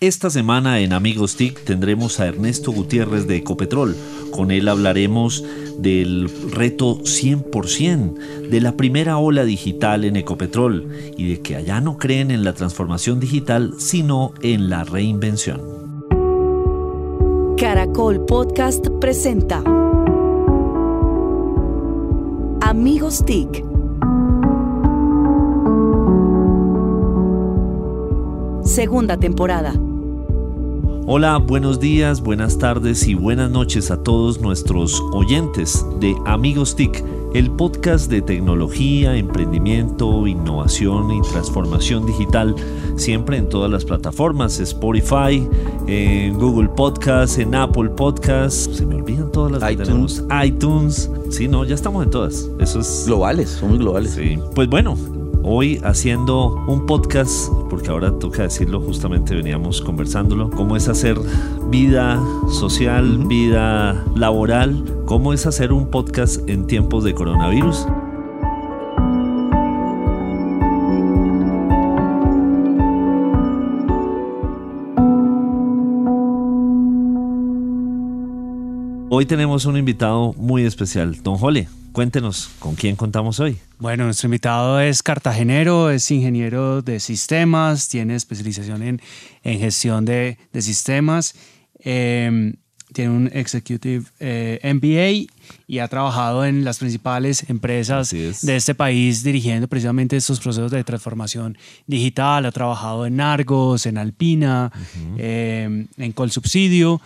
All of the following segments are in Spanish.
Esta semana en Amigos TIC tendremos a Ernesto Gutiérrez de Ecopetrol. Con él hablaremos del reto 100%, de la primera ola digital en Ecopetrol y de que allá no creen en la transformación digital, sino en la reinvención. Caracol Podcast presenta Amigos TIC. Segunda temporada. Hola, buenos días, buenas tardes y buenas noches a todos nuestros oyentes de Amigos TIC, el podcast de tecnología, emprendimiento, innovación y transformación digital, siempre en todas las plataformas, Spotify, en Google Podcast, en Apple Podcast, se me olvidan todas las iTunes. iTunes, sí, no, ya estamos en todas, eso es... Globales, somos globales. Sí, pues bueno, Hoy haciendo un podcast, porque ahora toca decirlo, justamente veníamos conversándolo, cómo es hacer vida social, vida laboral, cómo es hacer un podcast en tiempos de coronavirus. Hoy tenemos un invitado muy especial, Don Jole. Cuéntenos, ¿con quién contamos hoy? Bueno, nuestro invitado es cartagenero, es ingeniero de sistemas, tiene especialización en, en gestión de, de sistemas, eh, tiene un Executive eh, MBA y ha trabajado en las principales empresas de este país dirigiendo precisamente estos procesos de transformación digital. Ha trabajado en Argos, en Alpina, uh -huh. eh, en Colsubsidio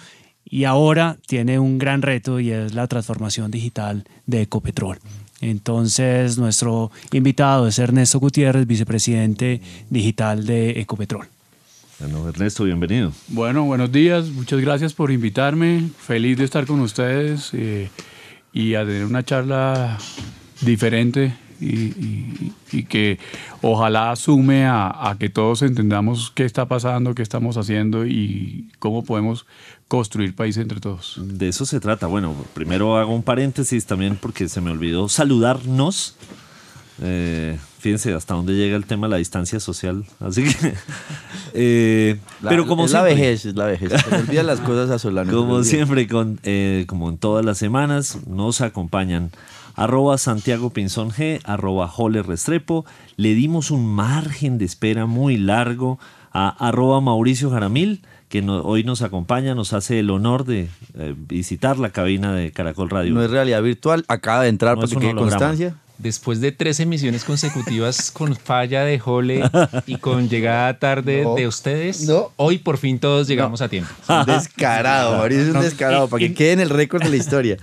y ahora tiene un gran reto y es la transformación digital de Ecopetrol. Entonces, nuestro invitado es Ernesto Gutiérrez, vicepresidente digital de Ecopetrol. Bueno, Ernesto, bienvenido. Bueno, buenos días, muchas gracias por invitarme, feliz de estar con ustedes eh, y a tener una charla diferente y, y, y, que ojalá sume a, a, que todos entendamos qué está pasando, qué estamos haciendo y cómo podemos construir país entre todos. De eso se trata. Bueno, primero hago un paréntesis también porque se me olvidó saludarnos. Eh, fíjense hasta dónde llega el tema de la distancia social. Así que. Eh, la, pero como es siempre, la vejez, es la vejez. Se olvidan las cosas a Solano. Como siempre, con, eh, como en todas las semanas, nos acompañan arroba Santiago Pinzón G, arroba Jole Restrepo. Le dimos un margen de espera muy largo a arroba Mauricio Jaramil, que no, hoy nos acompaña, nos hace el honor de eh, visitar la cabina de Caracol Radio. No es realidad virtual, acaba de entrar no para que quede constancia. Después de tres emisiones consecutivas con falla de Jole y con llegada tarde no, de ustedes, no. hoy por fin todos llegamos no. a tiempo. Es un descarado, Mauricio es un descarado, para que quede en el récord de la historia.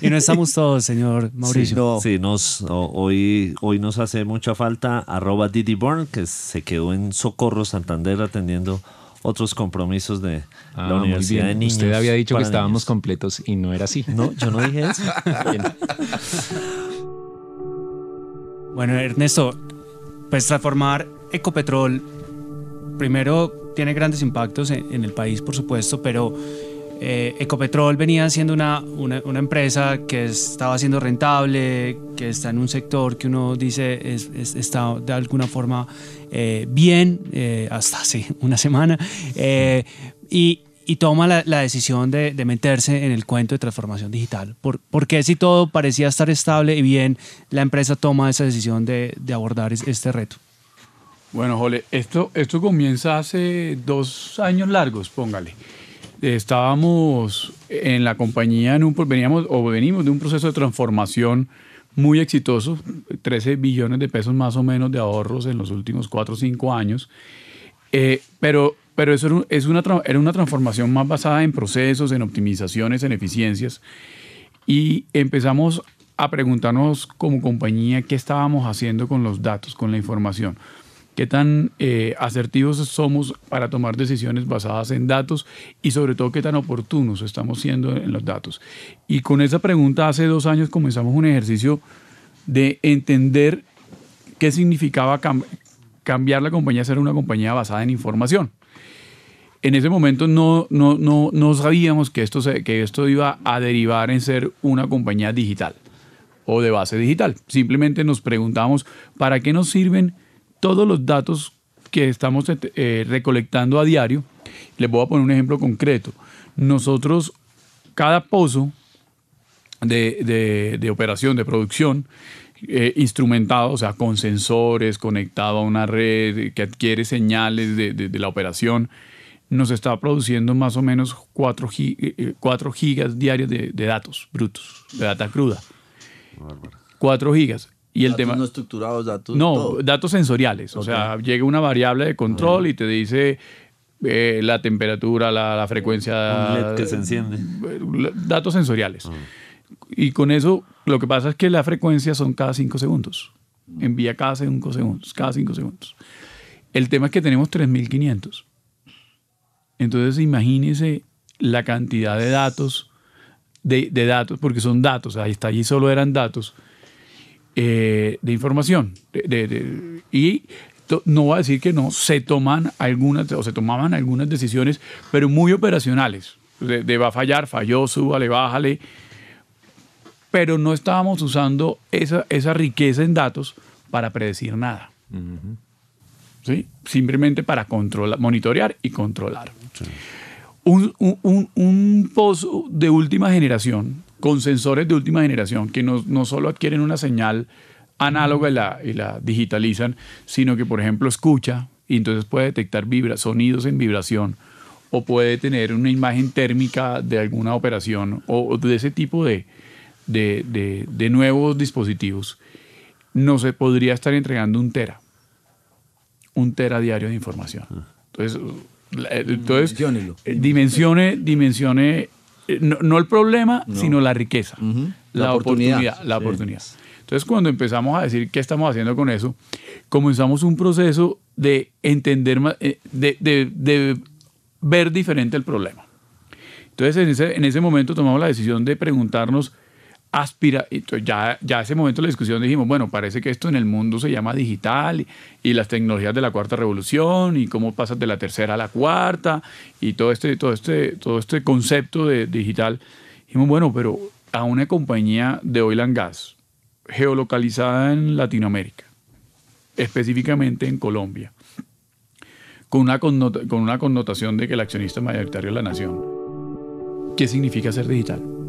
Y no estamos todos, señor Mauricio. Sí, sí nos, hoy, hoy nos hace mucha falta arroba Didi Born, que se quedó en Socorro, Santander, atendiendo otros compromisos de ah, la Universidad de Niños. Usted había dicho que estábamos niños. completos y no era así. No, yo no dije eso. bueno, Ernesto, pues transformar Ecopetrol, primero tiene grandes impactos en, el país, por supuesto, pero eh, Ecopetrol venía siendo una, una, empresa que estaba siendo rentable, que está en un sector que uno dice es, es, está de alguna forma eh, bien, eh, hasta hace una semana, y, y, toma la, la decisión de, de, meterse en el cuento de transformación digital. ¿Por, ¿Por, qué si todo parecía estar estable y bien, la empresa toma esa decisión de, de abordar este reto? Bueno, Jole, esto, esto comienza hace dos años largos, póngale estábamos en la compañía, en un, veníamos o venimos de un proceso de transformación muy exitoso, 13 billones de pesos más o menos de ahorros en los últimos 4 o 5 años, eh, pero, pero eso es una, era una transformación más basada en procesos, en optimizaciones, en eficiencias, y empezamos a preguntarnos como compañía qué estábamos haciendo con los datos, con la información qué tan eh, asertivos somos para tomar decisiones basadas en datos y sobre todo qué tan oportunos estamos siendo en los datos. Y con esa pregunta hace dos años comenzamos un ejercicio de entender qué significaba cam cambiar la compañía a ser una compañía basada en información. En ese momento no, no, no, no sabíamos que esto, se, que esto iba a derivar en ser una compañía digital o de base digital. Simplemente nos preguntamos, ¿para qué nos sirven todos los datos que estamos eh, recolectando a diario Les voy a poner un ejemplo concreto. Nosotros, cada pozo de, operación, de producción, eh, instrumentado, o sea, con sensores, conectado a una red que adquiere señales de, la operación, nos está produciendo más o menos 4, eh, eh, gigas diarios de, datos brutos, de data cruda. 4 gigas. Y el tema, no estructurados, datos. No, datos sensoriales. O sea, llega una variable de control y te dice eh, la temperatura, la, frecuencia. que se enciende. Datos sensoriales. Y con eso, lo que pasa es que la frecuencia son cada 5 segundos. Envía cada 5 segundos. Cada 5 segundos. El tema es que tenemos 3500. Entonces, imagínese la cantidad de datos, de, datos, porque son datos, ahí está, allí solo eran datos eh, de información. y no voy a decir que no, se toman algunas, o se tomaban algunas decisiones, pero muy operacionales. De, va a fallar, falló, súbale, bájale. Pero no estábamos usando esa riqueza en datos para predecir nada. Simplemente para controlar, monitorear y controlar. Un, un, un, pozo de última generación con sensores de última generación que no, no solo adquieren una señal análoga y la, y la, digitalizan, sino que, por ejemplo, escucha y entonces puede detectar vibra, sonidos en vibración o puede tener una imagen térmica de alguna operación o, de ese tipo de, de, de, de, nuevos dispositivos, no se podría estar entregando un tera, un tera diario de información. Entonces, entonces dimensione, dimensione eh, no, el problema, sino la riqueza, la, oportunidad. la oportunidad. Entonces, cuando empezamos a decir qué estamos haciendo con eso, comenzamos un proceso de entender, eh, de, de, ver diferente el problema. Entonces, en ese, en ese momento tomamos la decisión de preguntarnos aspira, ya, ya ese momento de la discusión dijimos, bueno, parece que esto en el mundo se llama digital y, las tecnologías de la cuarta revolución y cómo pasas de la tercera a la cuarta y todo este, todo este, todo este concepto de digital. Dijimos, bueno, pero a una compañía de oil and gas geolocalizada en Latinoamérica, específicamente en Colombia, con una, con una connotación de que el accionista mayoritario es la nación, ¿qué significa ser digital?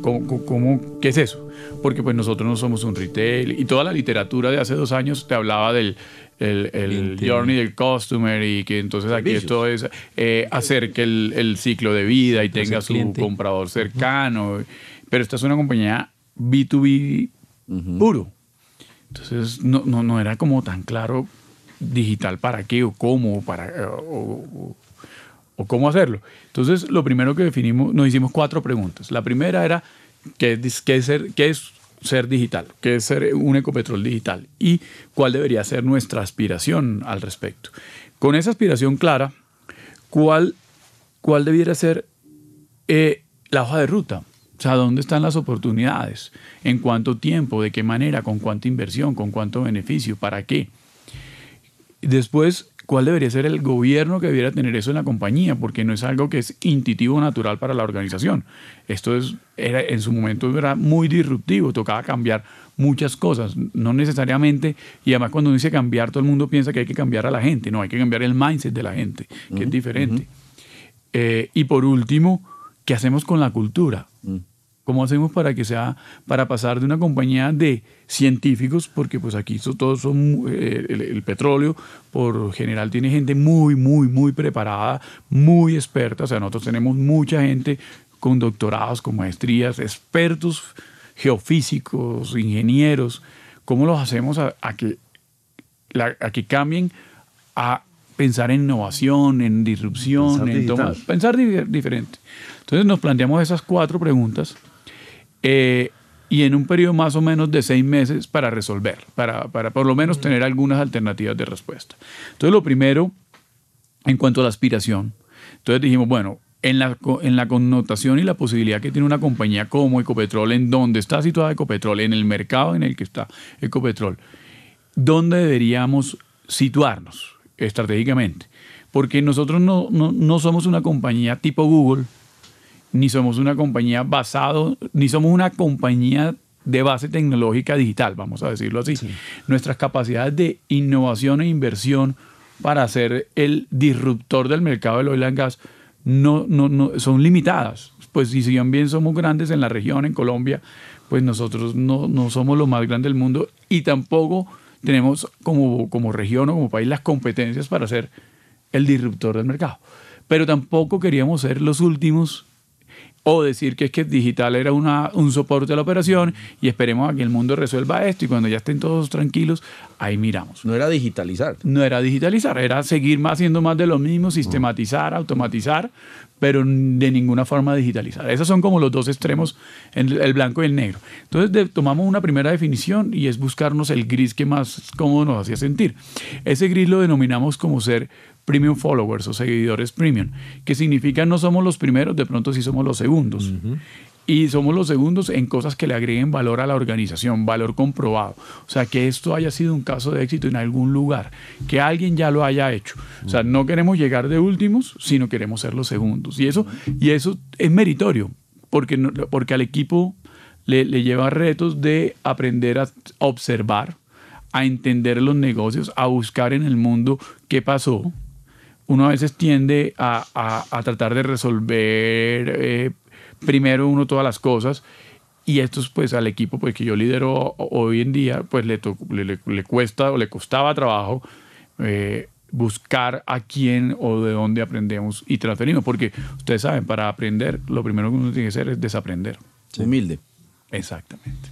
¿Cómo, qué es eso? Porque pues nosotros no somos un retail y toda la literatura de hace dos años te hablaba del el, journey del customer y que entonces aquí esto es eh, hacer que el, ciclo de vida y tenga su comprador cercano. Pero esta es una compañía B2B puro. Entonces no, no, no, era como tan claro digital para qué o cómo, para, o, o cómo hacerlo. Entonces, lo primero que definimos, nos hicimos cuatro preguntas. La primera era, ¿qué es, qué es, ser, qué es ser digital? ¿Qué es ser un ecopetrol digital? ¿Y cuál debería ser nuestra aspiración al respecto? Con esa aspiración clara, ¿cuál, cuál debiera ser eh, la hoja de ruta? O sea, ¿dónde están las oportunidades? ¿En cuánto tiempo? ¿De qué manera? ¿Con cuánta inversión? ¿Con cuánto beneficio? ¿Para qué? Después, cuál debería ser el gobierno que debiera tener eso en la compañía, porque no es algo que es intuitivo natural para la organización. Esto es, era, en su momento era muy disruptivo, tocaba cambiar muchas cosas, no necesariamente, y además cuando uno dice cambiar, todo el mundo piensa que hay que cambiar a la gente, no, hay que cambiar el mindset de la gente, que es diferente. Eh, y por último, ¿qué hacemos con la cultura? Mm. ¿Cómo hacemos para que sea, para pasar de una compañía de científicos, porque pues aquí todos son, eh, el, petróleo por general tiene gente muy, muy, muy preparada, muy experta, o sea, nosotros tenemos mucha gente con doctorados, con maestrías, expertos geofísicos, ingenieros, ¿cómo los hacemos a, que, a que cambien a pensar en innovación, en disrupción, en pensar diferente? Entonces nos planteamos esas cuatro preguntas eh, y en un periodo más o menos de seis meses para resolver, para, para por lo menos tener algunas alternativas de respuesta. Entonces, lo primero, en cuanto a la aspiración, entonces dijimos, bueno, en la, en la connotación y la posibilidad que tiene una compañía como Ecopetrol, en donde está situada Ecopetrol, en el mercado en el que está Ecopetrol, ¿dónde deberíamos situarnos estratégicamente? Porque nosotros no, no, no somos una compañía tipo Google, ni somos una compañía basado, ni somos una compañía de base tecnológica digital, vamos a decirlo así. Nuestras capacidades de innovación e inversión para ser el disruptor del mercado del oil and gas no, no, no, son limitadas. Pues si bien somos grandes en la región, en Colombia, pues nosotros no, no somos lo más grande del mundo y tampoco tenemos como, como región o como país las competencias para ser el disruptor del mercado. Pero tampoco queríamos ser los últimos o decir que es que digital era una, un soporte a la operación y esperemos a que el mundo resuelva esto y cuando ya estén todos tranquilos, ahí miramos. No era digitalizar. No era digitalizar, era seguir haciendo más de lo mismo, sistematizar, automatizar, pero de ninguna forma digitalizar. Esos son como los dos extremos, el blanco y el negro. Entonces tomamos una primera definición y es buscarnos el gris que más cómodo nos hacía sentir. Ese gris lo denominamos como ser premium followers o seguidores premium, que significa no somos los primeros, de pronto sí somos los segundos. Y somos los segundos en cosas que le agreguen valor a la organización, valor comprobado. O sea, que esto haya sido un caso de éxito en algún lugar, que alguien ya lo haya hecho. O sea, no queremos llegar de últimos, sino queremos ser los segundos. Y eso, y eso es meritorio, porque, porque al equipo le, le lleva retos de aprender a observar, a entender los negocios, a buscar en el mundo qué pasó, uno a veces tiende a, tratar de resolver eh, primero uno todas las cosas y esto pues al equipo pues que yo lidero hoy en día pues le, le, cuesta o le costaba trabajo eh, buscar a quién o de dónde aprendemos y transferimos porque ustedes saben para aprender lo primero que uno tiene que hacer es desaprender. Humilde. Exactamente.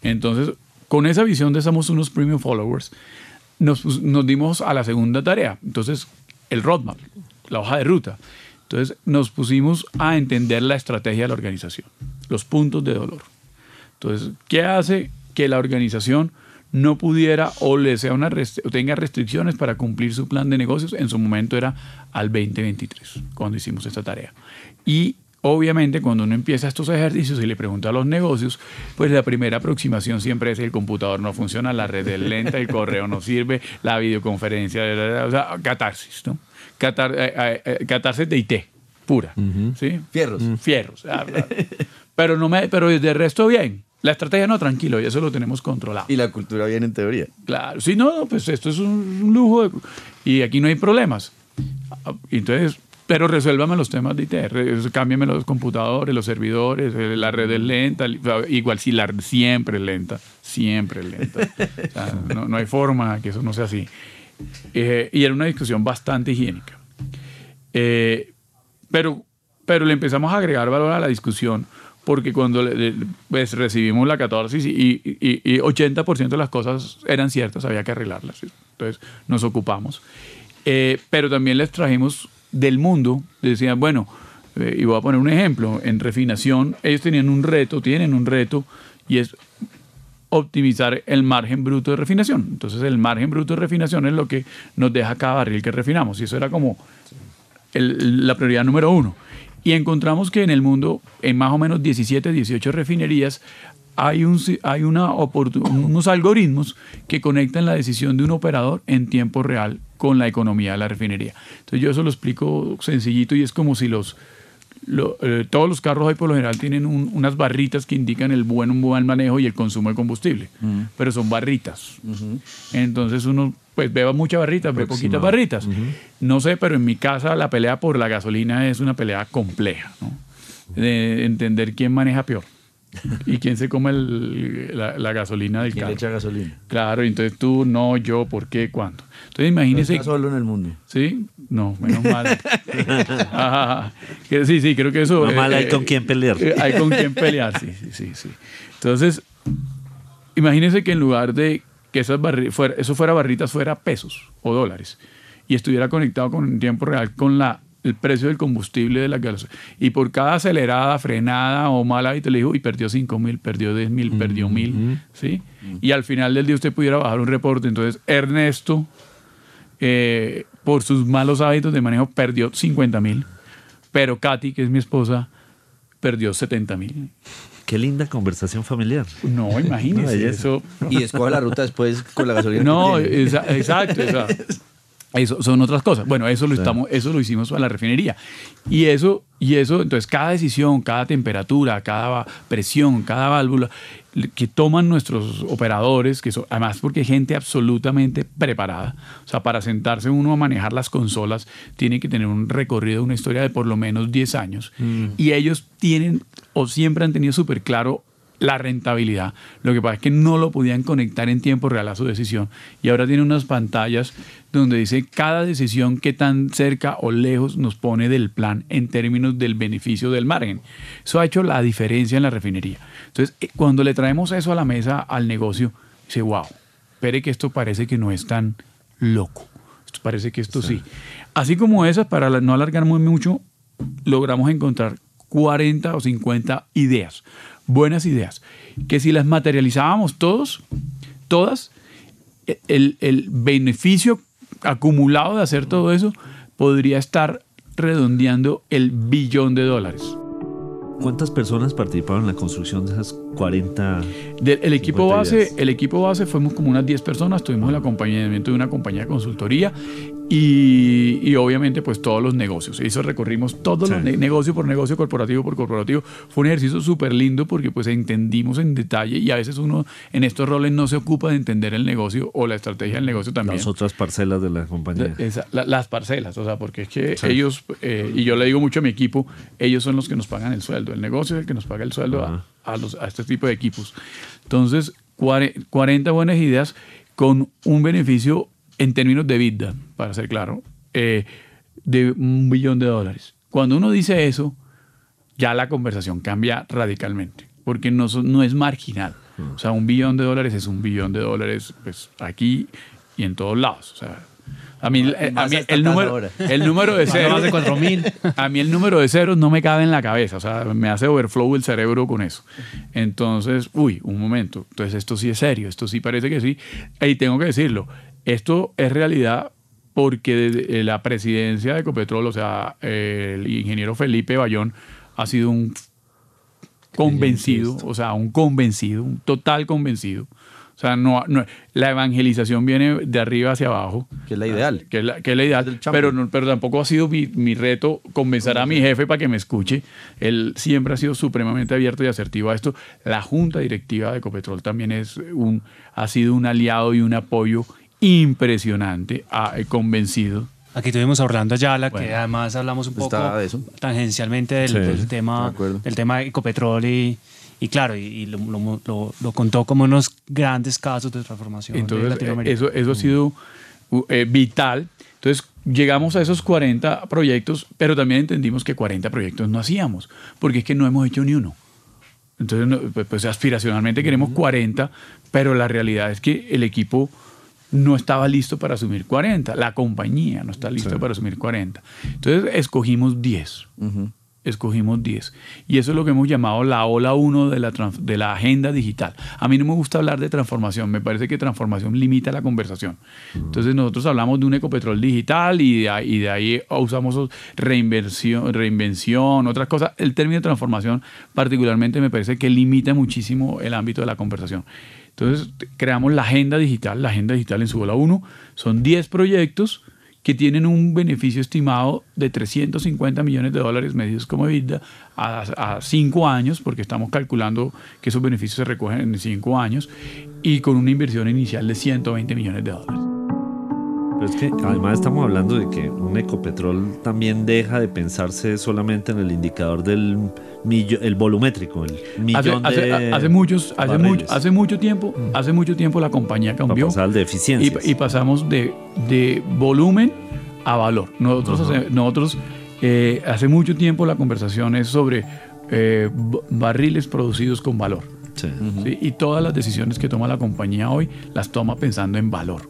Entonces con esa visión de somos unos premium followers nos, nos dimos a la segunda tarea. Entonces el roadmap, la hoja de ruta. Entonces nos pusimos a entender la estrategia de la organización, los puntos de dolor. Entonces, ¿qué hace que la organización no pudiera o le sea una tenga restricciones para cumplir su plan de negocios? En su momento era al 2023, cuando hicimos esta tarea. Y Obviamente, cuando uno empieza estos ejercicios y le pregunta a los negocios, pues la primera aproximación siempre es el computador no funciona, la red es lenta, el correo no sirve, la videoconferencia, o sea, catarsis, ¿no? Catar, eh, eh, eh, catarsis de IT, pura, ¿sí? Fierros. Fierros. Ah, pero, no me, pero de resto bien. La estrategia no, tranquilo, y eso lo tenemos controlado. Y la cultura bien en teoría. Claro, sí, no, pues esto es un lujo y aquí no hay problemas. Ah, entonces, pero resuélvame los temas de IT, cámbiame los computadores, los servidores, eh, la red es lenta, igual si la siempre es lenta, siempre es lenta. no, hay forma que eso no sea así. Eh, y era una discusión bastante higiénica. Eh, pero, pero le empezamos a agregar valor a la discusión porque cuando pues, recibimos la 14 y, y, 80% de las cosas eran ciertas, había que arreglarlas. Entonces nos ocupamos. pero también les trajimos del mundo decían, bueno, eh, y voy a poner un ejemplo, en refinación ellos tenían un reto, tienen un reto, y es optimizar el margen bruto de refinación. Entonces el margen bruto de refinación es lo que nos deja cada barril que refinamos, y eso era como la prioridad número uno. Y encontramos que en el mundo, en más o menos 17, 18 refinerías, hay, un, hay una unos algoritmos que conectan la decisión de un operador en tiempo real con la economía de la refinería. Entonces yo eso lo explico sencillito y es como si los, eh, todos los carros hoy por lo general tienen unas barritas que indican el buen o mal manejo y el consumo de combustible, pero son barritas. Entonces uno pues beba muchas barritas, ve poquitas barritas. No sé, pero en mi casa la pelea por la gasolina es una pelea compleja, ¿no? de entender quién maneja peor. ¿Y quién se come la, gasolina del ¿Quién carro? le echa gasolina? Claro, entonces tú, no, yo, ¿por qué? ¿Cuándo? Entonces imagínese. No solo en el mundo. Sí, no, menos mal. Sí, sí, creo que eso. Menos mal hay eh, con quién pelear. Eh, hay con quién pelear, sí, sí, sí. Entonces, imagínese que en lugar de que esas fuera, eso fuera barritas, fuera pesos o dólares y estuviera conectado con en tiempo real con la el precio del combustible de la gasolina. Y por cada acelerada, frenada o mal hábito le dijo, y perdió 5 mil, perdió 10 mil, perdió mil. ¿sí? Y al final del día usted pudiera bajar un reporte. Entonces, Ernesto, eh, por sus malos hábitos de manejo, perdió 50 mil. Pero Katy, que es mi esposa, perdió 70 mil. Qué linda conversación familiar. No, imagínese eso. Y escoge la ruta después con la gasolina. No, exacto. Eso son otras cosas. Bueno, eso lo, estamos, eso lo hicimos a la refinería. Y eso, y eso, entonces cada decisión, cada temperatura, cada presión, cada válvula, que toman nuestros operadores, que son, además porque hay gente absolutamente preparada. O sea, para sentarse uno a manejar las consolas, tiene que tener un recorrido, una historia de por lo menos 10 años. Mm. Y ellos tienen o siempre han tenido súper claro la rentabilidad. Lo que pasa es que no lo podían conectar en tiempo real a su decisión. Y ahora tiene unas pantallas donde dice cada decisión qué tan cerca o lejos nos pone del plan en términos del beneficio del margen. Eso ha hecho la diferencia en la refinería. Entonces, eh, cuando le traemos eso a la mesa al negocio, dice, wow, espere que esto parece que no es tan loco. Esto parece que esto sí. Así como esas, para no alargar muy mucho, logramos encontrar 40 o 50 ideas buenas ideas, que si las materializábamos todos, todas, el, el beneficio acumulado de hacer todo eso podría estar redondeando el billón de dólares. ¿Cuántas personas participaron en la construcción de esas 40? el, equipo base, el equipo base fuimos como unas 10 personas, tuvimos el acompañamiento de una compañía de consultoría y, obviamente pues todos los negocios. Eso recorrimos todos los negocio por negocio, corporativo por corporativo. Fue un ejercicio súper lindo porque pues entendimos en detalle y a veces uno en estos roles no se ocupa de entender el negocio o la estrategia del negocio también. Las otras parcelas de la compañía. las parcelas, o sea, porque es que ellos, eh, y yo le digo mucho a mi equipo, ellos son los que nos pagan el sueldo. El negocio es el que nos paga el sueldo a, los, a este tipo de equipos. Entonces, 40 buenas ideas con un beneficio en términos de vida, para ser claro, eh, de un billón de dólares. Cuando uno dice eso, ya la conversación cambia radicalmente, porque no, no es marginal. O sea, un billón de dólares es un billón de dólares pues, aquí y en todos lados. O sea, a mí, el, número, el número de ceros. a mí el número de ceros no me cabe en la cabeza. O sea, me hace overflow el cerebro con eso. Entonces, uy, un momento. Entonces, esto sí es serio. Esto sí parece que sí. Y tengo que decirlo. Esto es realidad porque la presidencia de Ecopetrol, o sea, el ingeniero Felipe Bayón, ha sido un convencido, o sea, un convencido, un total convencido. O sea, no, la evangelización viene de arriba hacia abajo. Que es la ideal. Que es la, que es la ideal. Pero, pero tampoco ha sido mi, mi, reto convencer a mi jefe para que me escuche. Él siempre ha sido supremamente abierto y asertivo a esto. La junta directiva de Ecopetrol también es un, ha sido un aliado y un apoyo impresionante, ha convencido. Aquí tuvimos a Orlando Ayala, que además hablamos un poco tangencialmente del, tema, del tema de Ecopetrol y, y claro, y, lo, lo, contó como unos grandes casos de transformación Entonces, Latinoamérica. Eso, eso ha sido eh, vital. Entonces, llegamos a esos 40 proyectos, pero también entendimos que 40 proyectos no hacíamos, porque es que no hemos hecho ni uno. Entonces, pues, pues, aspiracionalmente queremos 40, pero la realidad es que el equipo no estaba listo para asumir 40, la compañía no está lista para asumir 40. Entonces escogimos 10. Escogimos 10. Y eso es lo que hemos llamado la ola 1 de la, de la agenda digital. A mí no me gusta hablar de transformación, me parece que transformación limita la conversación. Entonces nosotros hablamos de un ecopetrol digital y de, ahí, y de ahí usamos reinversión, reinvención, otras cosas. El término de transformación particularmente me parece que limita muchísimo el ámbito de la conversación. Entonces creamos la agenda digital, la agenda digital en su bola 1. Son 10 proyectos que tienen un beneficio estimado de 350 millones de dólares medidos como vida a 5 años, porque estamos calculando que esos beneficios se recogen en 5 años, y con una inversión inicial de 120 millones de dólares. Pero es que además estamos hablando de que un ecopetrol también deja de pensarse solamente en el indicador del el volumétrico, el millón hace, de hace, muchos, hace, mucho, hace mucho tiempo, mm. hace mucho tiempo la compañía cambió. Pasar de eficiencia. Y, pasamos de, de, volumen a valor. Nosotros, nosotros eh, hace mucho tiempo la conversación es sobre eh, barriles producidos con valor. Y todas las decisiones que toma la compañía hoy las toma pensando en valor.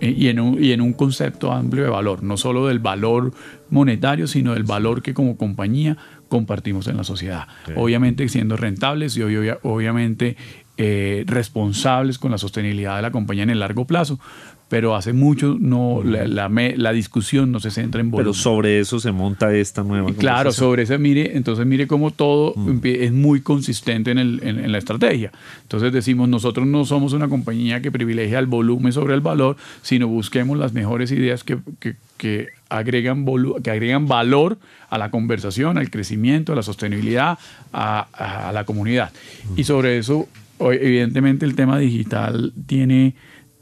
Eh, y en, un, y en un concepto amplio de valor, no solo del valor monetario, sino del valor que como compañía compartimos en la sociedad. Obviamente siendo rentables y obviamente eh, responsables con la sostenibilidad de la compañía en el largo plazo, pero hace mucho no la, la, discusión no se centra en volumen. Pero sobre eso se monta esta nueva. Claro, sobre eso mire, entonces mire cómo todo es muy consistente en, el, en, la estrategia. Entonces decimos, nosotros no somos una compañía que privilegia el volumen sobre el valor, sino busquemos las mejores ideas que, que, que agregan, que agregan valor a la conversación, al crecimiento, a la sostenibilidad, a, a la comunidad. Y sobre eso evidentemente el tema digital tiene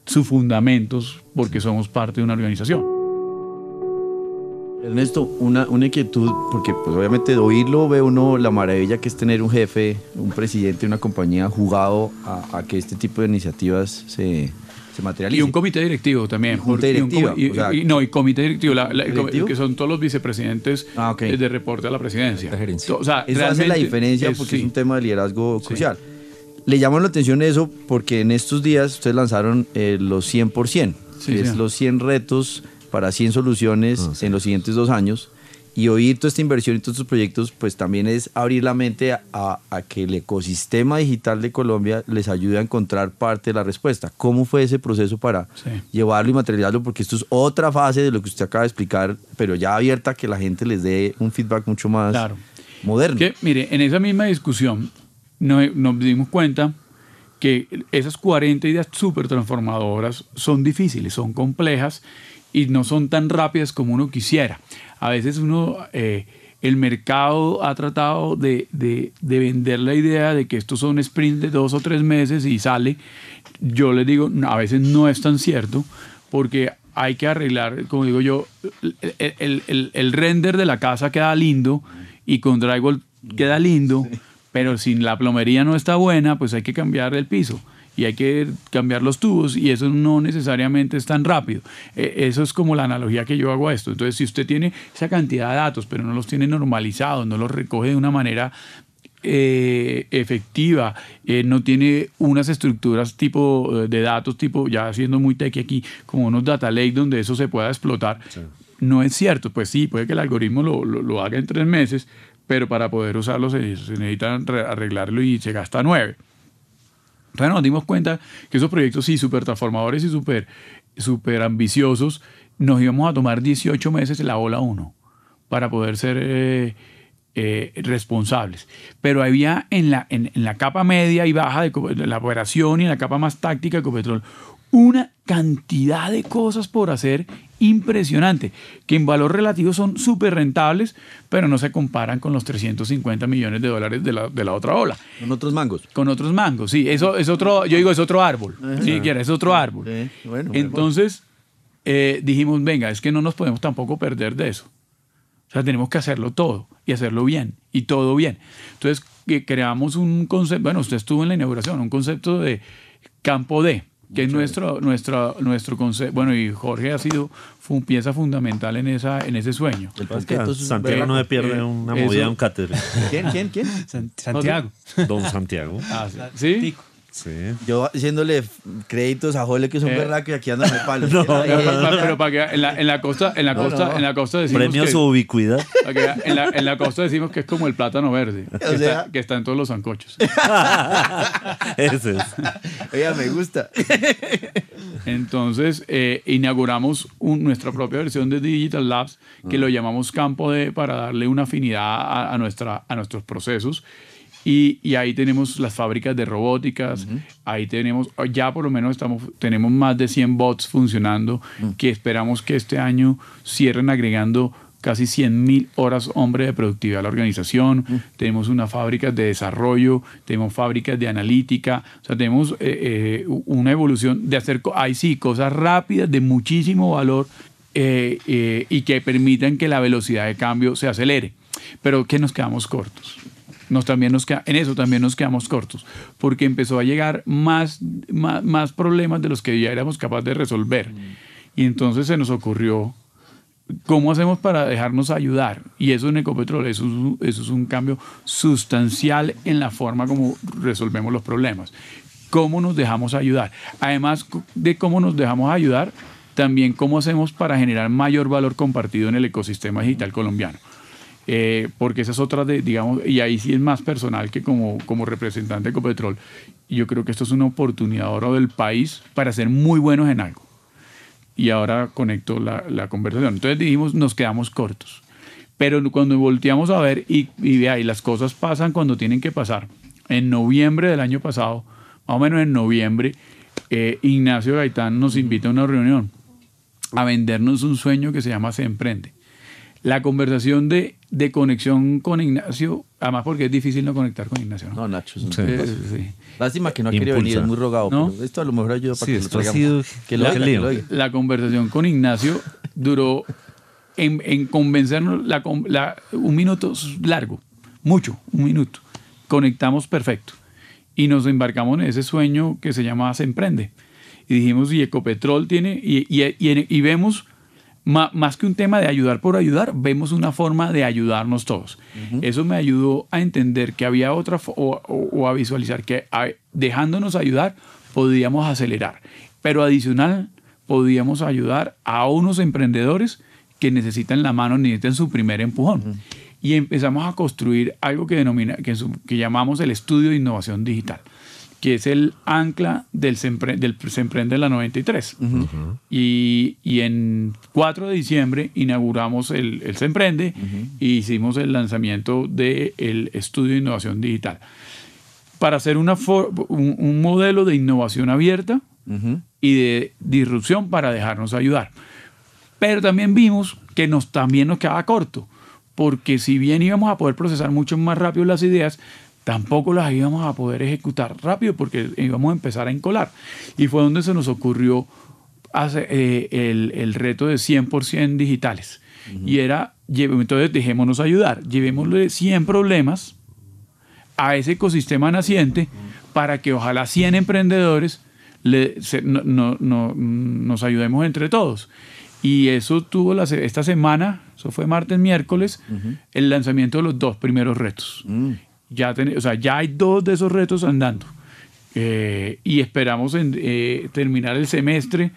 sus fundamentos porque somos parte de una organización. Ernesto, una, una inquietud, porque pues obviamente de oírlo ve uno la maravilla que es tener un jefe, un presidente de una compañía jugado a, que este tipo de iniciativas se, se materialicen. Y un comité directivo también. Un comité directivo. Y, no, y comité directivo, que son todos los vicepresidentes ah, de reporte a la presidencia. La gerencia. O sea, Esa hace la diferencia porque es un tema de liderazgo crucial. Le llamo la atención eso porque en estos días ustedes lanzaron eh, los 100%, que es los 100 retos para 100 soluciones ah, en los siguientes dos años. Y oír toda esta inversión y todos estos proyectos, pues también es abrir la mente a, que el ecosistema digital de Colombia les ayude a encontrar parte de la respuesta. ¿Cómo fue ese proceso para llevarlo y materializarlo? Porque esto es otra fase de lo que usted acaba de explicar, pero ya abierta a que la gente les dé un feedback mucho más moderno. Que, mire, en esa misma discusión nos, dimos cuenta que esas 40 ideas súper transformadoras son difíciles, son complejas y no son tan rápidas como uno quisiera. A veces uno, eh, el mercado ha tratado de, de, vender la idea de que estos son sprints de dos o tres meses y sale. Yo les digo, a veces no es tan cierto porque hay que arreglar, como digo yo, el render de la casa queda lindo y con drywall queda lindo, pero si la plomería no está buena, pues hay que cambiar el piso y hay que cambiar los tubos y eso no necesariamente es tan rápido. E, eso es como la analogía que yo hago a esto. Entonces, si usted tiene esa cantidad de datos, pero no los tiene normalizados, no los recoge de una manera eh, efectiva, eh, no tiene unas estructuras tipo eh, de datos, tipo, ya siendo muy tech aquí, como unos data lake donde eso se pueda explotar. No es cierto, pues sí, puede que el algoritmo lo, lo, haga en tres meses, pero para poder usarlo se, se necesita arreglarlo y se gasta nueve. Entonces nos dimos cuenta que esos proyectos sí, súper transformadores y súper super ambiciosos, nos íbamos a tomar 18 meses en la ola 1 para poder ser eh, eh, responsables. Pero había en la, en, la capa media y baja de, la operación y en la capa más táctica de Ecopetrol una cantidad de cosas por hacer impresionante, que en valor relativo son súper rentables, pero no se comparan con los 350 millones de dólares de la, de la, otra ola. Con otros mangos. Con otros mangos, sí. Eso es otro, yo digo, es otro árbol. Si quieres, es otro árbol. Entonces, eh, dijimos, venga, es que no nos podemos tampoco perder de eso. O sea, tenemos que hacerlo todo y hacerlo bien y todo bien. Entonces, creamos un concepto, bueno, usted estuvo en la inauguración, un concepto de campo D que es nuestro, nuestro, nuestro concepto. Bueno, y Jorge ha sido fue pieza fundamental en, esa, en ese sueño. Santiago no se pierde una movida de un cátedra. ¿Quién, quién, quién? Santiago. Don Santiago. Ah, ¿sí? Yo haciéndole créditos a Jole que es un berraco y aquí andan de palos. No, pero para que en la, en la costa, en la costa, en la costa decimos Premio su ubicuidad. En la, en la, costa decimos que es como el plátano verde, que, está, que está, en todos los zancochos. Ese es. Oiga, me gusta. Entonces, eh, inauguramos nuestra propia versión de Digital Labs, que lo llamamos Campo de para darle una afinidad a, nuestra, a nuestros procesos y, ahí tenemos las fábricas de robóticas, ahí tenemos, ya por lo menos estamos, tenemos más de 100 bots funcionando que esperamos que este año cierren agregando casi 100 mil horas hombre de productividad a la organización, tenemos unas fábricas de desarrollo, tenemos fábricas de analítica, o sea, tenemos eh, eh, una evolución de hacer, ahí sí, cosas rápidas de muchísimo valor eh, y que permitan que la velocidad de cambio se acelere, pero que nos quedamos cortos nos, también nos en eso también nos quedamos cortos, porque empezó a llegar más, más, problemas de los que ya éramos capaces de resolver. Y entonces se nos ocurrió, ¿cómo hacemos para dejarnos ayudar? Y eso en Ecopetrol, eso, eso es un cambio sustancial en la forma como resolvemos los problemas. ¿Cómo nos dejamos ayudar? Además de cómo nos dejamos ayudar, también cómo hacemos para generar mayor valor compartido en el ecosistema digital colombiano. Eh, porque esa es otra de, digamos, y ahí sí es más personal que como, como representante de Ecopetrol. Y yo creo que esto es una oportunidad ahora del país para ser muy buenos en algo. Y ahora conecto la, la conversación. Entonces dijimos, nos quedamos cortos. Pero cuando volteamos a ver y, y ahí las cosas pasan cuando tienen que pasar. En noviembre del año pasado, más o menos en noviembre, eh, Ignacio Gaitán nos invita a una reunión a vendernos un sueño que se llama Se Emprende La conversación de, de conexión con Ignacio, además porque es difícil no conectar con Ignacio. No, Nacho. Sí. Sí, Lástima que no ha querido venir, es muy rogado. ¿No? Pero esto a lo mejor ayuda para que, esto lo ha sido que, lo la, que lo La conversación con Ignacio duró en, en convencernos la, la, un minuto largo, mucho, un minuto. Conectamos perfecto y nos embarcamos en ese sueño que se llama Se Emprende. Y dijimos, y Ecopetrol tiene, y, y, y, vemos, más que un tema de ayudar por ayudar, vemos una forma de ayudarnos todos. Eso me ayudó a entender que había otra, o, o, a visualizar que dejándonos ayudar, podíamos acelerar. Pero adicional, podíamos ayudar a unos emprendedores que necesitan la mano, necesitan su primer empujón y empezamos a construir algo que, denomina, que, que llamamos el estudio de innovación digital que es el ancla del Sempre, del Semprende de la 93. y, y, en 4 de diciembre inauguramos el, el Semprende e hicimos el lanzamiento del estudio de innovación digital. Para hacer una un, un, modelo de innovación abierta y de disrupción para dejarnos ayudar. Pero también vimos que nos, también nos quedaba corto porque si bien íbamos a poder procesar mucho más rápido las ideas, tampoco las íbamos a poder ejecutar rápido porque íbamos a empezar a encolar. Y fue donde se nos ocurrió hacer, eh, el, el, reto de 100% digitales. Y era, entonces dejémonos ayudar, llevémosle 100 problemas a ese ecosistema naciente para que ojalá 100 emprendedores le, no, no, nos ayudemos entre todos. Y eso tuvo la, esta semana, eso fue martes, miércoles, el lanzamiento de los dos primeros retos. Mm. Ya, o sea, ya hay dos de esos retos andando. Eh, y esperamos eh, terminar el semestre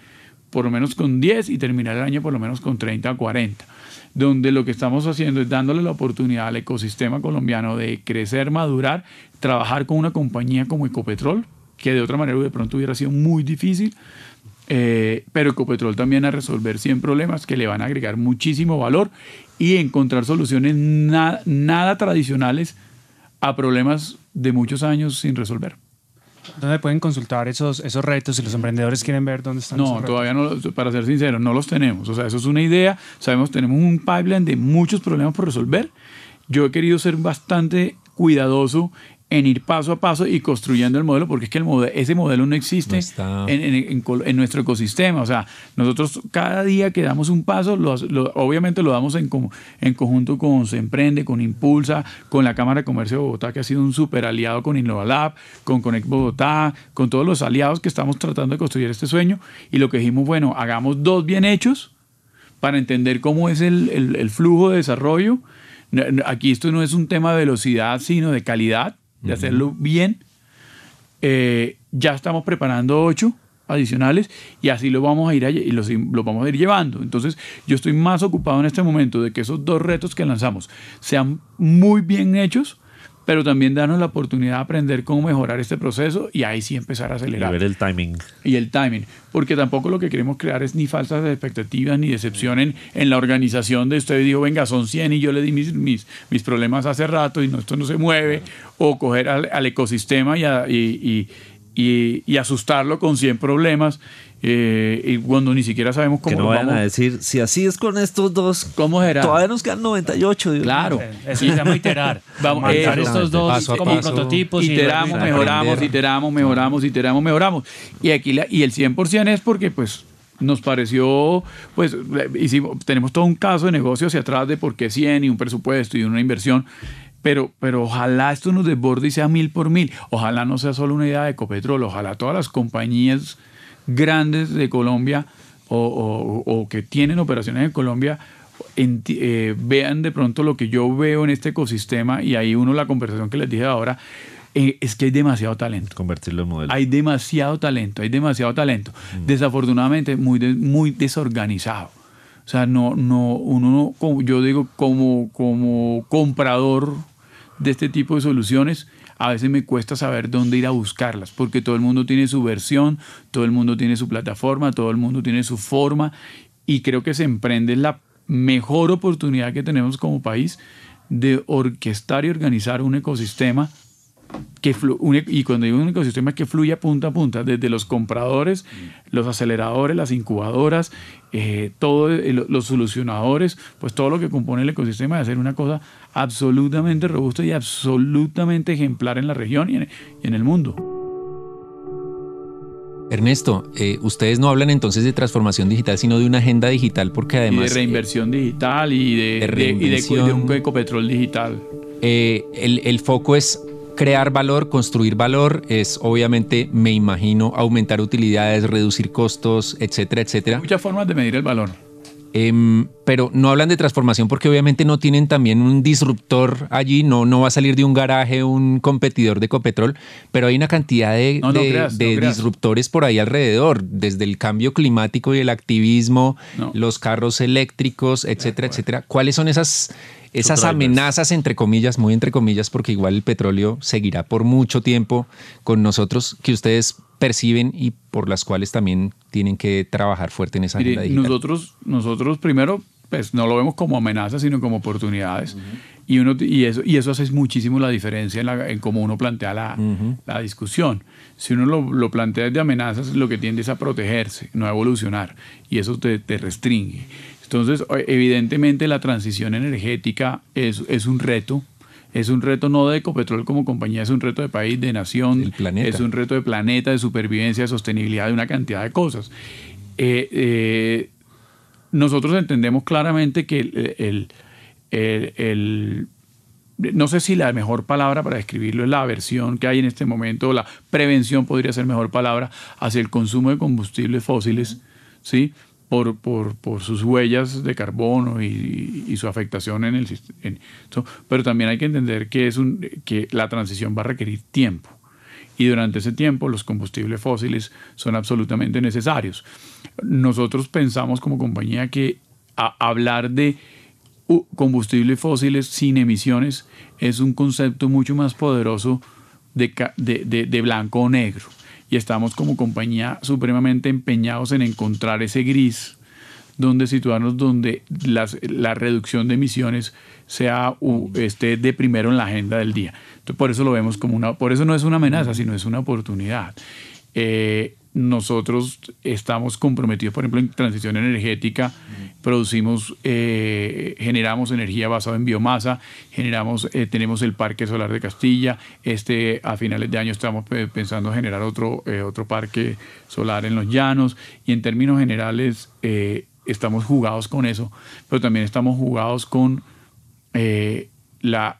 por lo menos con 10 y terminar el año por lo menos con 30 o 40. Donde lo que estamos haciendo es dándole la oportunidad al ecosistema colombiano de crecer, madurar, trabajar con una compañía como Ecopetrol, que de otra manera de pronto hubiera sido muy difícil, eh, pero Ecopetrol también a resolver 100 problemas que le van a agregar muchísimo valor y encontrar soluciones nada tradicionales a problemas de muchos años sin resolver. ¿Dónde pueden consultar esos, esos retos si los emprendedores quieren ver dónde están? No, todavía no, para ser sincero, no los tenemos. O sea, eso es una idea. Sabemos, tenemos un pipeline de muchos problemas por resolver. Yo he querido ser bastante cuidadoso en ir paso a paso y construyendo el modelo, porque es que el modelo, ese modelo no existe en, en, nuestro ecosistema. O sea, nosotros cada día que damos un paso, obviamente lo damos en, en conjunto con Se Emprende, con Impulsa, con la Cámara de Comercio de Bogotá, que ha sido un súper aliado con InnovaLab, con Connect Bogotá, con todos los aliados que estamos tratando de construir este sueño. Y lo que dijimos, bueno, hagamos dos bien hechos para entender cómo es el, el, el flujo de desarrollo. Aquí esto no es un tema de velocidad, sino de calidad de hacerlo bien. Eh, ya estamos preparando ocho adicionales y así lo vamos a ir y los, los, vamos a ir llevando. Entonces, yo estoy más ocupado en este momento de que esos dos retos que lanzamos sean muy bien hechos pero también darnos la oportunidad de aprender cómo mejorar este proceso y ahí sí empezar a acelerar. Y ver el timing. Y el timing, porque tampoco lo que queremos crear es ni falsas expectativas ni decepción en, la organización de usted dijo, venga, son 100 y yo le di mis, mis, mis problemas hace rato y no, esto no se mueve, o coger al, ecosistema y, y, y, y, asustarlo con 100 problemas eh, y cuando ni siquiera sabemos cómo que no vayan a decir, si así es con estos dos, ¿cómo será? Todavía nos quedan 98. Claro. Eso se llama iterar. Vamos, eh, estos dos como prototipos. Iteramos, mejoramos, iteramos, mejoramos, iteramos, mejoramos. Y aquí la, y el 100% es porque pues nos pareció, pues hicimos, tenemos todo un caso de negocio hacia atrás de por qué 100 y un presupuesto y una inversión. Pero, pero ojalá esto nos desborde y sea mil por mil. Ojalá no sea solo una idea de Ecopetrol. Ojalá todas las compañías grandes de Colombia o, que tienen operaciones en Colombia eh, vean de pronto lo que yo veo en este ecosistema y ahí uno la conversación que les dije ahora eh, es que hay demasiado talento. Convertirlo en modelo. Hay demasiado talento, hay demasiado talento. Mm. Desafortunadamente muy, muy desorganizado. O sea, no, no, uno, no, yo digo, como, como comprador de este tipo de soluciones, a veces me cuesta saber dónde ir a buscarlas, porque todo el mundo tiene su versión, todo el mundo tiene su plataforma, todo el mundo tiene su forma, y creo que se emprende la mejor oportunidad que tenemos como país de orquestar y organizar un ecosistema que y cuando digo un ecosistema que fluye punta a punta, desde los compradores, los aceleradores, las incubadoras, eh, todos los solucionadores, pues todo lo que compone el ecosistema de hacer una cosa absolutamente robusta y absolutamente ejemplar en la región y en, el mundo. Ernesto, eh, ustedes no hablan entonces de transformación digital, sino de una agenda digital, porque además... Y de reinversión digital y de, de, y de, un ecopetrol digital. Eh, el, el, foco es crear valor, construir valor, es obviamente, me imagino, aumentar utilidades, reducir costos, etcétera, etcétera. Muchas formas de medir el valor. Em, pero no hablan de transformación porque obviamente no tienen también un disruptor allí, no, no va a salir de un garaje un competidor de Copetrol, pero hay una cantidad de, de, disruptores por ahí alrededor, desde el cambio climático y el activismo, los carros eléctricos, etcétera, etcétera. ¿Cuáles son esas esas amenazas, entre comillas, muy entre comillas, porque igual el petróleo seguirá por mucho tiempo con nosotros, que ustedes perciben y por las cuales también tienen que trabajar fuerte en esa agenda digital. Nosotros, nosotros primero, pues no lo vemos como amenazas, sino como oportunidades. y, uno, y, eso, y eso hace muchísimo la diferencia en, cómo uno plantea la, la discusión. Si uno lo, lo, plantea desde amenazas, lo que tiende es a protegerse, no a evolucionar. Y eso te, te restringe. Entonces, evidentemente la transición energética es, es un reto, es un reto no de Ecopetrol como compañía, es un reto de país, de nación, es un reto de planeta, de supervivencia, de sostenibilidad, de una cantidad de cosas. Eh, eh, nosotros entendemos claramente que el, el, no sé si la mejor palabra para describirlo es la aversión que hay en este momento, la prevención podría ser mejor palabra, hacia el consumo de combustibles fósiles, ¿sí? Por, por, sus huellas de carbono y, su afectación en el sistema. Pero también hay que entender que, es un, que la transición va a requerir tiempo. Y durante ese tiempo los combustibles fósiles son absolutamente necesarios. Nosotros pensamos como compañía que hablar de combustibles fósiles sin emisiones es un concepto mucho más poderoso de, de, de blanco o negro y estamos como compañía supremamente empeñados en encontrar ese gris donde situarnos donde la reducción de emisiones sea esté de primero en la agenda del día. Entonces, por eso lo vemos como una, por eso no es una amenaza, sino es una oportunidad. Eh, nosotros estamos comprometidos, por ejemplo, en transición energética, producimos, eh, generamos energía basada en biomasa, generamos, eh, tenemos el Parque Solar de Castilla, este a finales de año estamos pensando generar otro, eh, otro parque solar en los llanos y en términos generales estamos jugados con eso, pero también estamos jugados con la,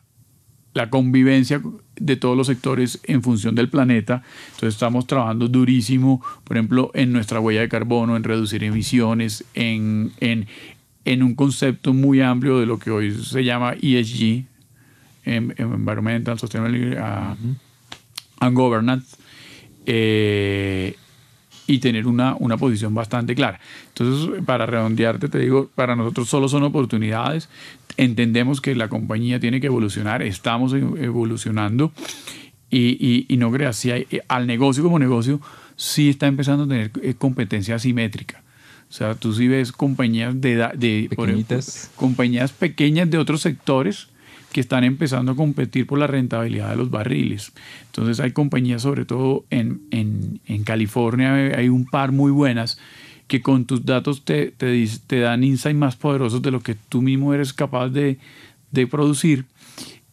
la convivencia de todos los sectores en función del planeta. Entonces estamos trabajando durísimo, por ejemplo, en nuestra huella de carbono, en reducir emisiones, en, en, en un concepto muy amplio de lo que hoy se llama ESG, Environmental, Sustainability uh, and Governance. Eh, y tener una, una posición bastante clara. Entonces, para redondearte, te digo, para nosotros solo son oportunidades. Entendemos que la compañía tiene que evolucionar, estamos evolucionando y, y, no creas, si hay, al negocio como negocio, sí está empezando a tener eh, competencia asimétrica. O sea, tú sí ves compañías de, de compañías pequeñas de otros sectores que están empezando a competir por la rentabilidad de los barriles. Entonces hay compañías, sobre todo en, en, California, hay un par muy buenas que con tus datos te, te, te dan insights más poderosos de lo que tú mismo eres capaz de, de producir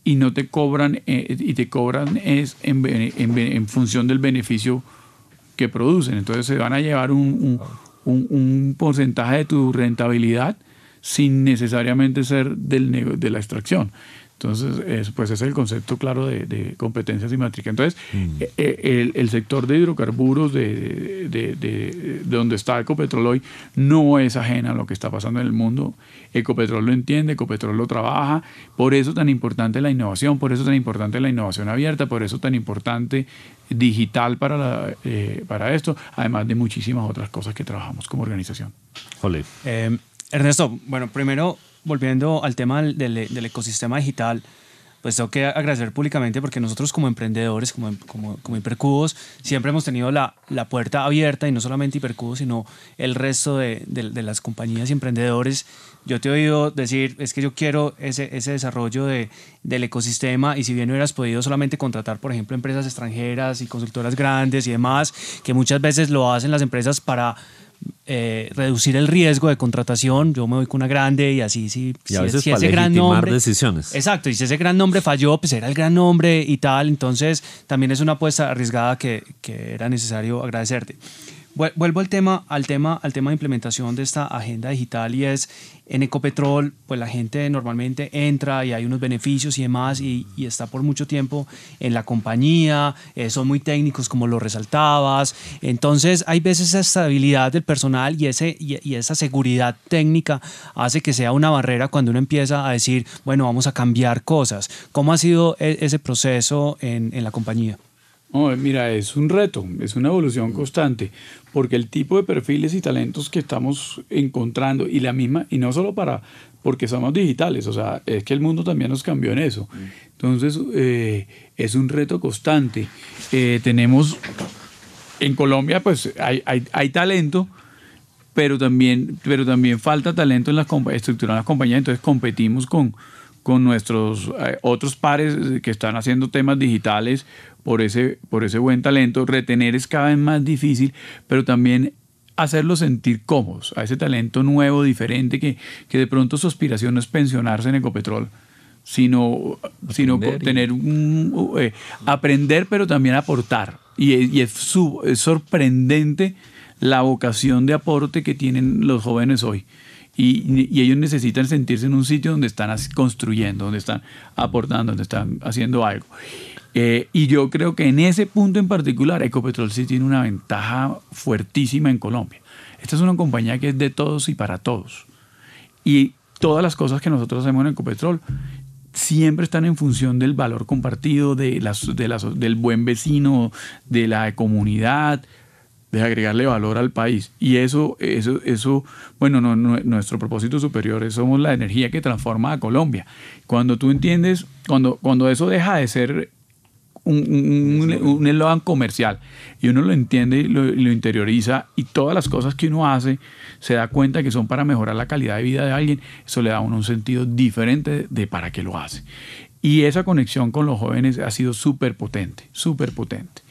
y no te cobran, eh, y te cobran es en, en, en, función del beneficio que producen. Entonces se van a llevar un, un, un porcentaje de tu rentabilidad sin necesariamente ser del, de la extracción. Entonces, pues ese es el concepto claro de, de competencia simétrica. Entonces, mm. eh, eh, el, sector de hidrocarburos de, de, donde está Ecopetrol hoy no es ajena a lo que está pasando en el mundo. Ecopetrol lo entiende, Ecopetrol lo trabaja. Por eso tan importante la innovación, por eso tan importante la innovación abierta, por eso tan importante digital para, la, eh, para esto, además de muchísimas otras cosas que trabajamos como organización. Ernesto, bueno, primero volviendo al tema del, ecosistema digital, pues tengo que agradecer públicamente porque nosotros como emprendedores, como, como, como Hipercubos, siempre hemos tenido la, la, puerta abierta y no solamente Hipercubos, sino el resto de, de, las compañías y emprendedores. Yo te he oído decir, es que yo quiero ese, ese desarrollo de, del ecosistema y si bien hubieras podido solamente contratar, por ejemplo, empresas extranjeras y consultoras grandes y demás, que muchas veces lo hacen las empresas para eh, reducir el riesgo de contratación. Yo me voy con una grande y así, si, y a veces si ese gran nombre. decisiones. Exacto, y si ese gran nombre falló, pues era el gran nombre y tal. Entonces, también es una apuesta arriesgada que, que era necesario agradecerte. Vuelvo al tema, al tema, al tema de implementación de esta agenda digital y es en Ecopetrol, pues la gente normalmente entra y hay unos beneficios y demás y, está por mucho tiempo en la compañía, eh, son muy técnicos como lo resaltabas, entonces hay veces esa estabilidad del personal y, ese, y, esa seguridad técnica hace que sea una barrera cuando uno empieza a decir, bueno, vamos a cambiar cosas. ¿Cómo ha sido e, ese proceso en, en la compañía? Mira, es un reto, es una evolución constante, porque el tipo de perfiles y talentos que estamos encontrando y la misma, y no solo para, porque somos digitales, o sea, es que el mundo también nos cambió en eso. Entonces, eh, es un reto constante. Eh, tenemos, en Colombia, pues hay, hay, hay, talento, pero también, pero también falta talento en las estructuras las compañías, entonces competimos con, con nuestros eh, otros pares que están haciendo temas digitales por ese, por ese buen talento. Retener es cada vez más difícil, pero también hacerlo sentir cómodos a ese talento nuevo, diferente, que, que de pronto su aspiración no es pensionarse en Ecopetrol, sino, sino tener un, eh, aprender, pero también aportar. Y, y es, es, sorprendente la vocación de aporte que tienen los jóvenes hoy. Y, ellos necesitan sentirse en un sitio donde están construyendo, donde están aportando, donde están haciendo algo. Eh, y yo creo que en ese punto en particular, Ecopetrol sí tiene una ventaja fuertísima en Colombia. Esta es una compañía que es de todos y para todos. Y todas las cosas que nosotros hacemos en Ecopetrol siempre están en función del valor compartido, de las, del buen vecino, de la comunidad, de agregarle valor al país. Y eso, eso, eso bueno, no, nuestro propósito superior es somos la energía que transforma a Colombia. Cuando tú entiendes, cuando, cuando eso deja de ser un, eslogan comercial y uno lo entiende y lo, interioriza y todas las cosas que uno hace se da cuenta que son para mejorar la calidad de vida de alguien, eso le da a uno un sentido diferente de para qué lo hace. Y esa conexión con los jóvenes ha sido súper potente, súper potente.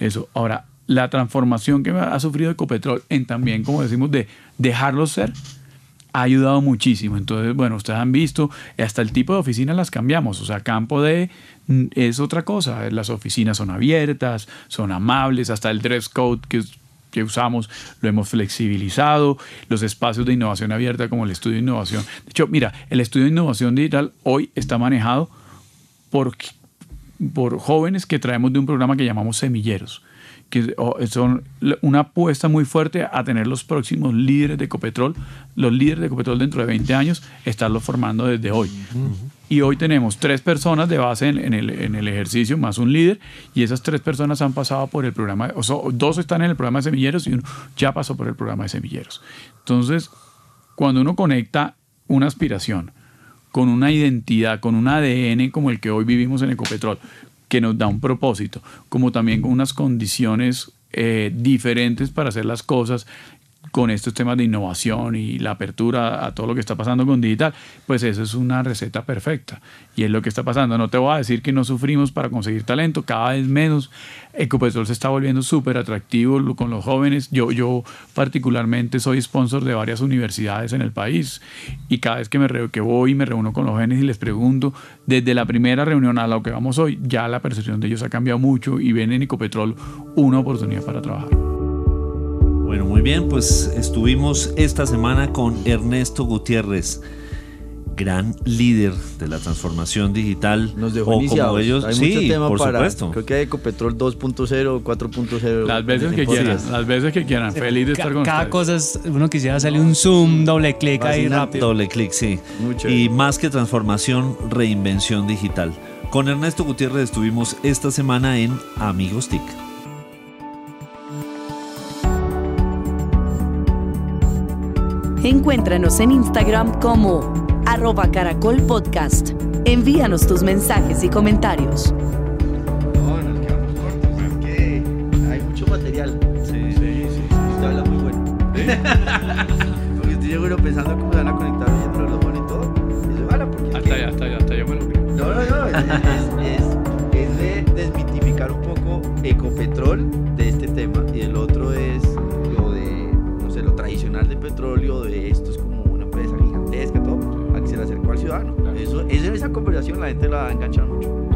Eso. Ahora, la transformación que ha sufrido Ecopetrol en también, como decimos, de dejarlos ser, ha ayudado muchísimo. Entonces, bueno, ustedes han visto, hasta el tipo de oficinas las cambiamos. O sea, campo de mm, es otra cosa. Las oficinas son abiertas, son amables, hasta el dress code que, que usamos lo hemos flexibilizado. Los espacios de innovación abierta, como el estudio de innovación. De hecho, mira, el estudio de innovación digital hoy está manejado por, por jóvenes que traemos de un programa que llamamos Semilleros que son una apuesta muy fuerte a tener los próximos líderes de Ecopetrol, los líderes de Ecopetrol dentro de 20 años, estarlos formando desde hoy. Y hoy tenemos tres personas de base en, el, en, el, ejercicio, más un líder, y esas tres personas han pasado por el programa, o sea, dos están en el programa de semilleros y uno ya pasó por el programa de semilleros. Entonces, cuando uno conecta una aspiración con una identidad, con un ADN como el que hoy vivimos en Ecopetrol, que nos da un propósito, como también unas condiciones eh, diferentes para hacer las cosas con estos temas de innovación y la apertura a todo lo que está pasando con digital, pues eso es una receta perfecta. Y es lo que está pasando. No te voy a decir que no sufrimos para conseguir talento, cada vez menos. Ecopetrol se está volviendo súper atractivo con los jóvenes. Yo, yo particularmente soy sponsor de varias universidades en el país y cada vez que, me que voy y me reúno con los jóvenes y les pregunto, desde la primera reunión a lo que vamos hoy, ya la percepción de ellos ha cambiado mucho y ven en Ecopetrol una oportunidad para trabajar. Bueno, muy bien, pues estuvimos esta semana con Ernesto Gutiérrez, gran líder de la transformación digital. Nos dejó o como ellos, hay mucho tema por para, supuesto. Creo que hay Ecopetrol 2.0, 4.0. Las veces que quieran, las veces que quieran. Feliz de estar con Cada cosa es, uno quisiera salir un zoom, doble clic ahí rápido. Doble clic, sí. y más que transformación, reinvención digital. Con Ernesto Gutiérrez estuvimos esta semana en Amigos TIC. Encuéntranos en Instagram como arroba caracolpodcast. Envíanos tus mensajes y comentarios. No, nos quedamos cortos, es que hay mucho material. Sí, sí, sí. Usted habla muy bueno. porque estoy seguro pensando cómo se van a conectar oyendo los y todo. Porque. Hasta allá, hasta allá, hasta allá me lo creo. No, no, no. Es, es, es de desmitificar un poco Ecopetrol de petróleo, de esto es como una empresa gigantesca, todo, a que se le acercó al ciudadano. Eso, esa conversación la gente la va a enganchar mucho.